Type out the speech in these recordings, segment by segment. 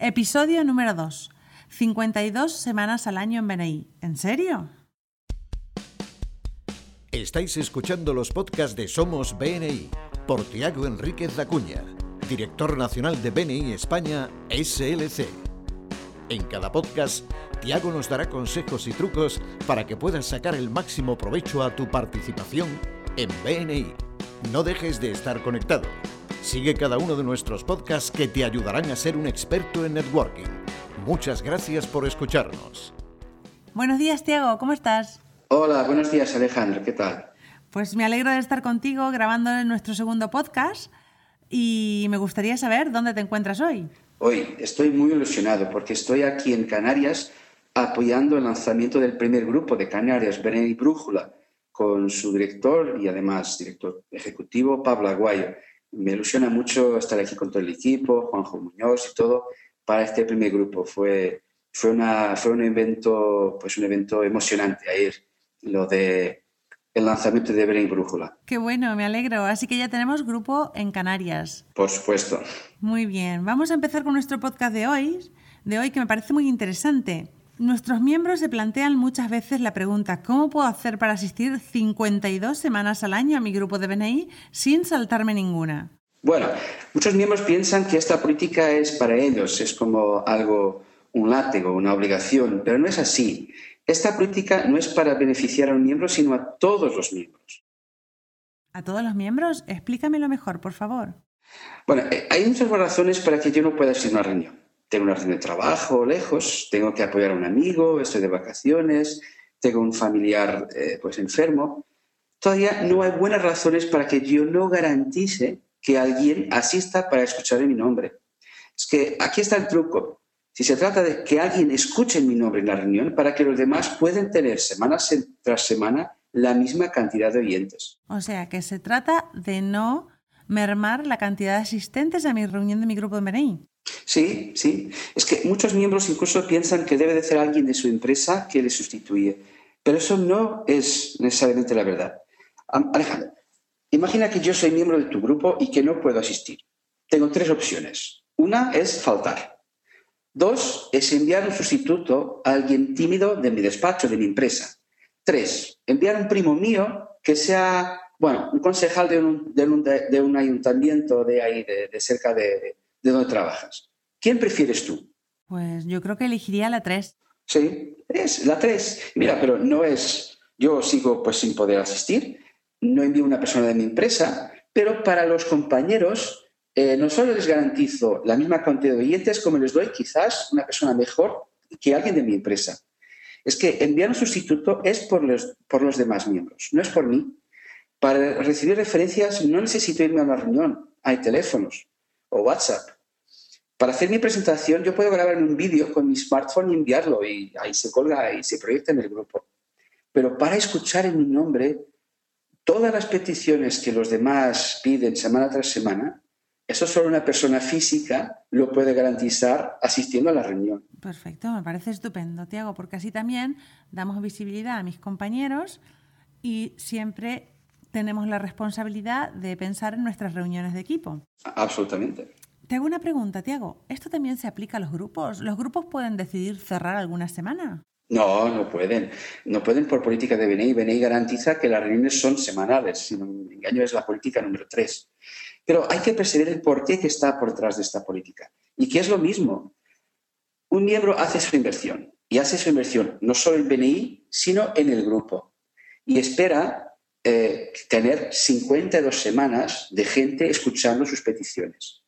Episodio número 2. 52 semanas al año en BNI. ¿En serio? Estáis escuchando los podcasts de Somos BNI por Tiago Enríquez Acuña, director nacional de BNI España SLC. En cada podcast, Tiago nos dará consejos y trucos para que puedas sacar el máximo provecho a tu participación en BNI. No dejes de estar conectado. Sigue cada uno de nuestros podcasts que te ayudarán a ser un experto en networking. Muchas gracias por escucharnos. Buenos días, Tiago, ¿cómo estás? Hola, buenos días, Alejandro, ¿qué tal? Pues me alegro de estar contigo grabando nuestro segundo podcast y me gustaría saber dónde te encuentras hoy. Hoy estoy muy ilusionado porque estoy aquí en Canarias apoyando el lanzamiento del primer grupo de Canarias, Benelli Brújula, con su director y además director ejecutivo, Pablo Aguayo. Me ilusiona mucho estar aquí con todo el equipo, Juanjo Muñoz y todo, para este primer grupo. Fue, fue, una, fue un, evento, pues un evento emocionante ayer, lo de el lanzamiento de Benelli Brújula. Qué bueno, me alegro. Así que ya tenemos grupo en Canarias. Por supuesto. Muy bien, vamos a empezar con nuestro podcast de hoy, de hoy que me parece muy interesante. Nuestros miembros se plantean muchas veces la pregunta, ¿cómo puedo hacer para asistir 52 semanas al año a mi grupo de BNI sin saltarme ninguna? Bueno, muchos miembros piensan que esta política es para ellos, es como algo, un látigo, una obligación, pero no es así. Esta política no es para beneficiar a un miembro, sino a todos los miembros. ¿A todos los miembros? Explícamelo mejor, por favor. Bueno, eh, hay muchas razones para que yo no pueda asistir a una reunión tengo una reunión de trabajo lejos, tengo que apoyar a un amigo, estoy de vacaciones, tengo un familiar eh, pues enfermo. Todavía no hay buenas razones para que yo no garantice que alguien asista para escuchar mi nombre. Es que aquí está el truco. Si se trata de que alguien escuche mi nombre en la reunión para que los demás puedan tener semana tras semana la misma cantidad de oyentes. O sea, que se trata de no mermar la cantidad de asistentes a mi reunión de mi grupo de MRI. Sí, sí. Es que muchos miembros incluso piensan que debe de ser alguien de su empresa que le sustituye. Pero eso no es necesariamente la verdad. Alejandro, imagina que yo soy miembro de tu grupo y que no puedo asistir. Tengo tres opciones. Una es faltar. Dos es enviar un sustituto a alguien tímido de mi despacho, de mi empresa. Tres, enviar un primo mío que sea, bueno, un concejal de un, ayuntamiento de ahí, de cerca de, de dónde trabajas. ¿Quién prefieres tú? Pues yo creo que elegiría la 3. Sí, es la 3. Mira, pero no es, yo sigo pues sin poder asistir, no envío una persona de mi empresa, pero para los compañeros eh, no solo les garantizo la misma cantidad de oyentes como les doy quizás una persona mejor que alguien de mi empresa. Es que enviar un sustituto es por los, por los demás miembros, no es por mí. Para recibir referencias no necesito irme a una reunión, hay teléfonos o WhatsApp. Para hacer mi presentación yo puedo grabar un vídeo con mi smartphone y enviarlo y ahí se colga y se proyecta en el grupo. Pero para escuchar en mi nombre todas las peticiones que los demás piden semana tras semana, eso solo una persona física lo puede garantizar asistiendo a la reunión. Perfecto, me parece estupendo, Tiago, porque así también damos visibilidad a mis compañeros y siempre tenemos la responsabilidad de pensar en nuestras reuniones de equipo. Absolutamente. Te hago una pregunta, Tiago. ¿Esto también se aplica a los grupos? ¿Los grupos pueden decidir cerrar alguna semana? No, no pueden. No pueden por política de BNI. BNI garantiza que las reuniones son semanales. Si no me engaño, es la política número tres. Pero hay que percibir el porqué que está por detrás de esta política. Y que es lo mismo. Un miembro hace su inversión. Y hace su inversión no solo en BNI, sino en el grupo. Y espera eh, tener 52 semanas de gente escuchando sus peticiones.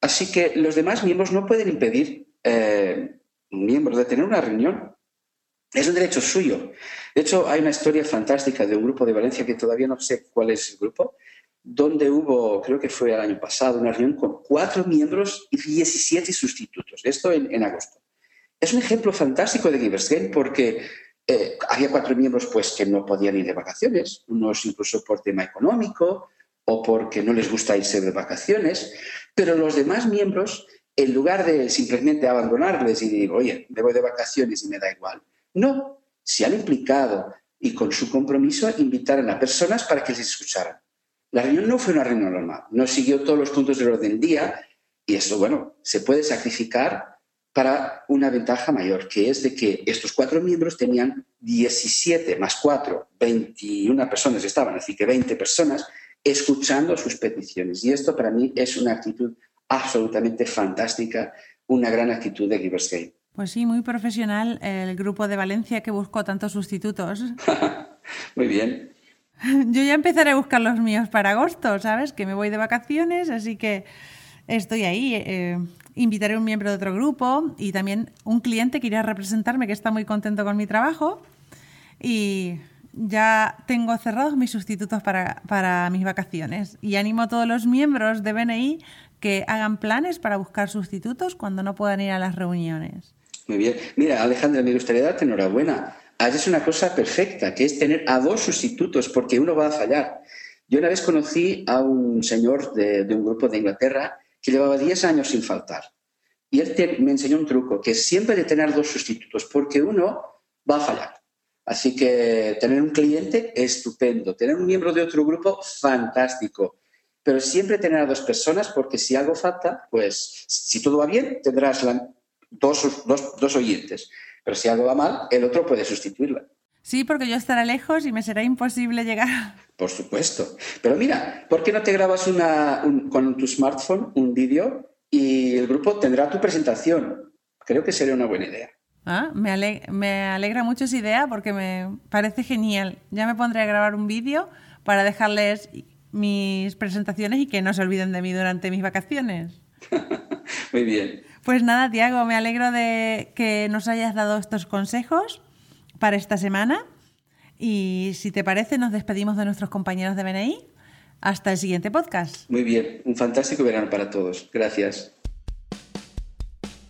Así que los demás miembros no pueden impedir eh, un miembro de tener una reunión. Es un derecho suyo. De hecho, hay una historia fantástica de un grupo de Valencia que todavía no sé cuál es el grupo, donde hubo, creo que fue el año pasado, una reunión con cuatro miembros y 17 sustitutos. Esto en, agosto. Es un ejemplo fantástico de Giversgate porque eh, había cuatro miembros pues, que no podían ir de vacaciones, unos incluso por tema económico o porque no les gusta irse de vacaciones, pero los demás miembros, en lugar de simplemente abandonarles y decir, oye, me voy de vacaciones y me da igual, no, se han implicado y con su compromiso invitaron a personas para que les escucharan. La reunión no fue una reunión normal, no siguió todos los puntos del orden del día y eso, bueno, se puede sacrificar para una ventaja mayor, que es de que estos cuatro miembros tenían 17 más 4, 21 personas estaban, así que 20 personas escuchando sus peticiones. Y esto para mí es una actitud absolutamente fantástica, una gran actitud de Giverscape. Pues sí, muy profesional el grupo de Valencia que buscó tantos sustitutos. muy bien. Yo ya empezaré a buscar los míos para agosto, ¿sabes? Que me voy de vacaciones, así que estoy ahí. Eh, invitaré a un miembro de otro grupo y también un cliente que irá a representarme que está muy contento con mi trabajo. Y ya tengo cerrados mis sustitutos para, para mis vacaciones. Y animo a todos los miembros de BNI que hagan planes para buscar sustitutos cuando no puedan ir a las reuniones. Muy bien. Mira, Alejandra, me gustaría darte enhorabuena. Haces una cosa perfecta, que es tener a dos sustitutos, porque uno va a fallar. Yo una vez conocí a un señor de, de un grupo de Inglaterra que llevaba 10 años sin faltar. Y él me enseñó un truco, que es siempre de tener dos sustitutos, porque uno va a fallar. Así que tener un cliente estupendo, tener un miembro de otro grupo fantástico, pero siempre tener a dos personas porque si algo falta, pues si todo va bien, tendrás dos, dos, dos oyentes, pero si algo va mal, el otro puede sustituirla. Sí, porque yo estaré lejos y me será imposible llegar. Por supuesto. Pero mira, ¿por qué no te grabas una, con tu smartphone un vídeo y el grupo tendrá tu presentación? Creo que sería una buena idea. Ah, me, me alegra mucho esa idea porque me parece genial. Ya me pondré a grabar un vídeo para dejarles mis presentaciones y que no se olviden de mí durante mis vacaciones. Muy bien. Pues nada, Tiago, me alegro de que nos hayas dado estos consejos para esta semana. Y si te parece, nos despedimos de nuestros compañeros de BNI. Hasta el siguiente podcast. Muy bien, un fantástico verano para todos. Gracias.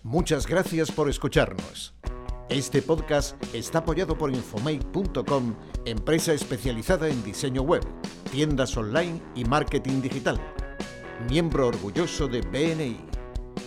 Muchas gracias por escucharnos. Este podcast está apoyado por Infomake.com, empresa especializada en diseño web, tiendas online y marketing digital. Miembro orgulloso de BNI.